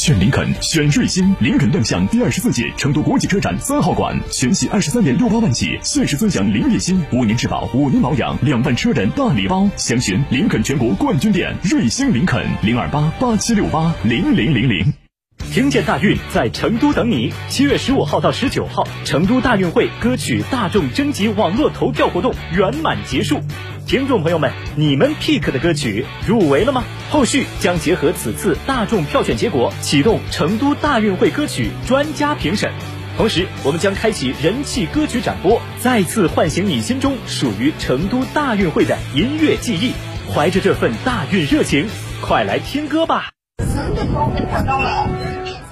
选林肯，选瑞星。林肯。亮相第二十四届成都国际车展三号馆，全系二十三点六八万起，限时尊享零月薪，五年质保，五年保养，两万车人大礼包。详询林肯。全国冠军店瑞星林肯零二八八七六八零零零零。听见大运在成都等你。七月十五号到十九号，成都大运会歌曲大众征集网络投票活动圆满结束。听众朋友们，你们 pick 的歌曲入围了吗？后续将结合此次大众票选结果，启动成都大运会歌曲专家评审。同时，我们将开启人气歌曲展播，再次唤醒你心中属于成都大运会的音乐记忆。怀着这份大运热情，快来听歌吧！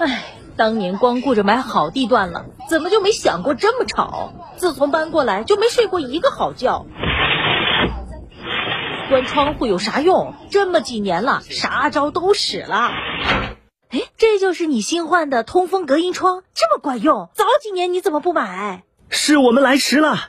唉，当年光顾着买好地段了，怎么就没想过这么吵？自从搬过来就没睡过一个好觉。关窗户有啥用？这么几年了，啥招都使了。哎，这就是你新换的通风隔音窗，这么管用？早几年你怎么不买？是我们来迟了。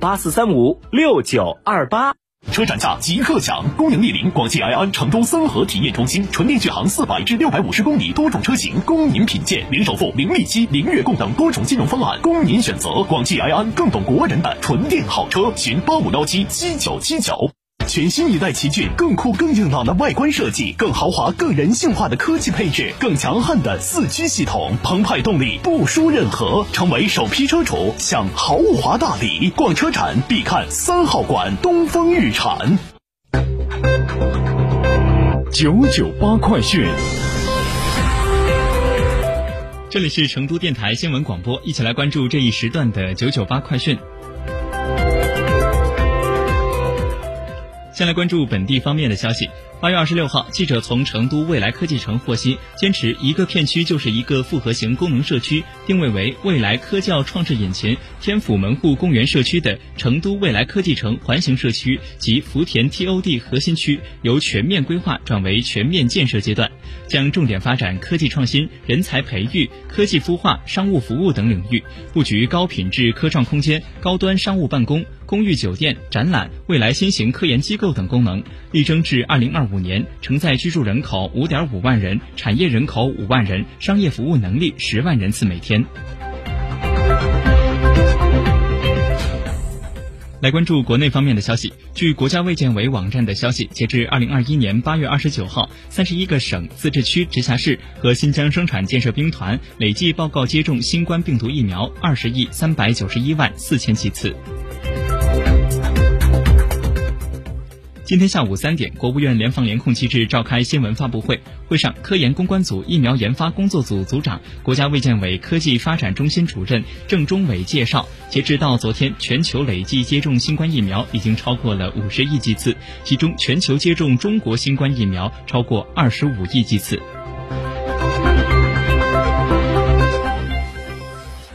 八四三五六九二八，车展价即刻享！恭迎莅临广汽埃安成都森河体验中心，纯电续航四百至六百五十公里，多种车型供您品鉴，零首付、零利息、零月供等多种金融方案供您选择。广汽埃安更懂国人的纯电好车，寻八五幺七七九七九。全新一代奇骏，更酷更硬朗的外观设计，更豪华更人性化的科技配置，更强悍的四驱系统，澎湃动力不输任何。成为首批车主享豪华大礼，逛车展必看三号馆东风日产。九九八快讯，这里是成都电台新闻广播，一起来关注这一时段的九九八快讯。先来关注本地方面的消息。八月二十六号，记者从成都未来科技城获悉，坚持一个片区就是一个复合型功能社区，定位为未来科教创智引擎天府门户公园社区的成都未来科技城环形社区及福田 TOD 核心区，由全面规划转为全面建设阶段，将重点发展科技创新、人才培育、科技孵化、商务服务等领域，布局高品质科创空间、高端商务办公。公寓酒店、展览、未来新型科研机构等功能，力争至二零二五年承载居住人口五点五万人、产业人口五万人、商业服务能力十万人次每天。来关注国内方面的消息。据国家卫健委网站的消息，截至二零二一年八月二十九号，三十一个省、自治区、直辖市和新疆生产建设兵团累计报告接种新冠病毒疫苗二十亿三百九十一万四千剂次。今天下午三点，国务院联防联控机制召开新闻发布会。会上，科研攻关组疫苗研发工作组组长、国家卫健委科技发展中心主任郑中伟介绍，截止到昨天，全球累计接种新冠疫苗已经超过了五十亿剂次，其中全球接种中国新冠疫苗超过二十五亿剂次。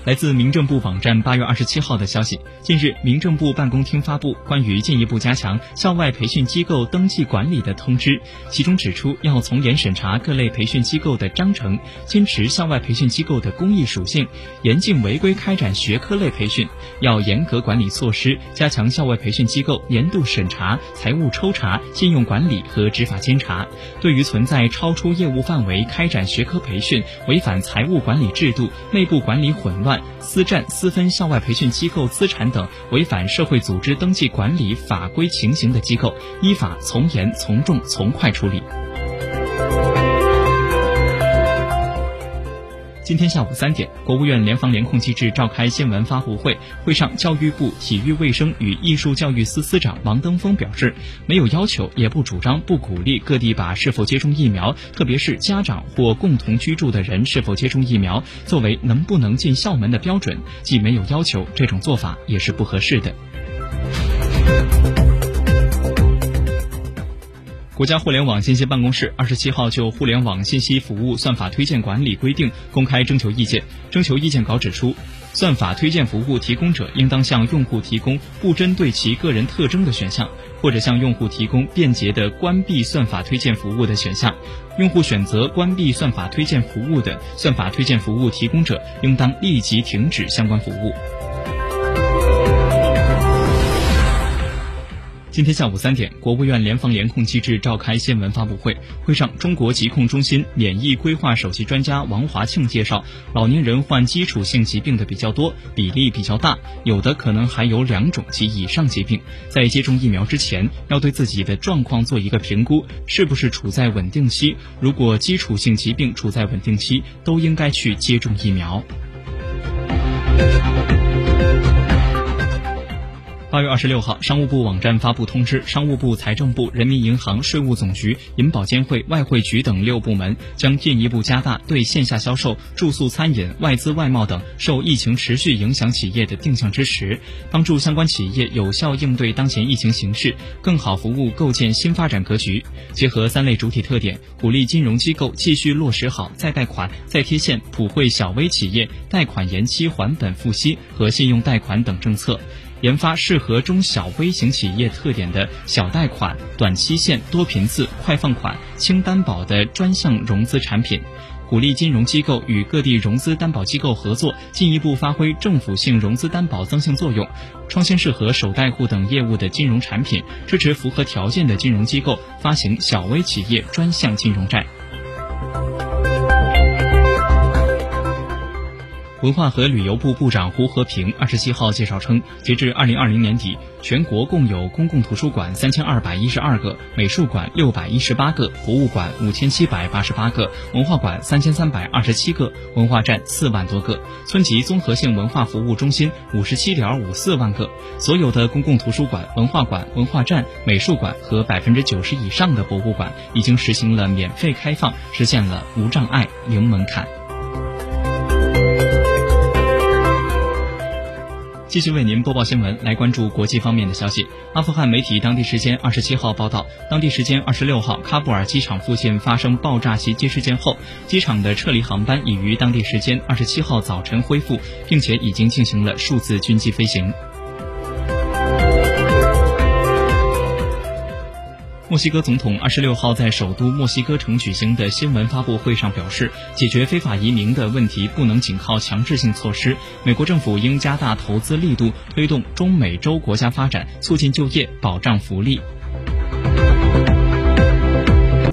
来自民政部网站八月二十七号的消息，近日，民政部办公厅发布关于进一步加强校外培训机构登记管理的通知，其中指出，要从严审查各类培训机构的章程，坚持校外培训机构的公益属性，严禁违规开展学科类培训，要严格管理措施，加强校外培训机构年度审查、财务抽查、信用管理和执法监察。对于存在超出业务范围开展学科培训、违反财务管理制度、内部管理混乱、私占私分校外培训机构资产等违反社会组织登记管理法规情形的机构，依法从严从重从快处理。今天下午三点，国务院联防联控机制召开新闻发布会，会上，教育部体育卫生与艺术教育司司长王登峰表示，没有要求，也不主张，不鼓励各地把是否接种疫苗，特别是家长或共同居住的人是否接种疫苗，作为能不能进校门的标准，既没有要求，这种做法也是不合适的。国家互联网信息办公室二十七号就互联网信息服务算法推荐管理规定公开征求意见。征求意见稿指出，算法推荐服务提供者应当向用户提供不针对其个人特征的选项，或者向用户提供便捷的关闭算法推荐服务的选项。用户选择关闭算法推荐服务的，算法推荐服务提供者应当立即停止相关服务。今天下午三点，国务院联防联控机制召开新闻发布会，会上，中国疾控中心免疫规划首席专家王华庆介绍，老年人患基础性疾病的比较多，比例比较大，有的可能还有两种及以上疾病，在接种疫苗之前，要对自己的状况做一个评估，是不是处在稳定期，如果基础性疾病处在稳定期，都应该去接种疫苗。八月二十六号，商务部网站发布通知，商务部、财政部、人民银行、税务总局、银保监会、外汇局等六部门将进一步加大对线下销售、住宿餐饮、外资外贸等受疫情持续影响企业的定向支持，帮助相关企业有效应对当前疫情形势，更好服务构建新发展格局。结合三类主体特点，鼓励金融机构继续落实好再贷款、再贴现、普惠小微企业贷款延期还本付息和信用贷款等政策。研发适合中小微型企业特点的小贷款、短期限、多频次、快放款、轻担保的专项融资产品，鼓励金融机构与各地融资担保机构合作，进一步发挥政府性融资担保增信作用，创新适合首贷户等业务的金融产品，支持符合条件的金融机构发行小微企业专项金融债。文化和旅游部部长胡和平二十七号介绍称，截至二零二零年底，全国共有公共图书馆三千二百一十二个，美术馆六百一十八个，博物馆五千七百八十八个，文化馆三千三百二十七个，文化站四万多个，村级综合性文化服务中心五十七点五四万个。所有的公共图书馆、文化馆、文化站、美术馆和百分之九十以上的博物馆已经实行了免费开放，实现了无障碍、零门槛。继续为您播报新闻，来关注国际方面的消息。阿富汗媒体当地时间二十七号报道，当地时间二十六号，喀布尔机场附近发生爆炸袭击事件后，机场的撤离航班已于当地时间二十七号早晨恢复，并且已经进行了数次军机飞行。墨西哥总统二十六号在首都墨西哥城举行的新闻发布会上表示，解决非法移民的问题不能仅靠强制性措施，美国政府应加大投资力度，推动中美洲国家发展，促进就业，保障福利。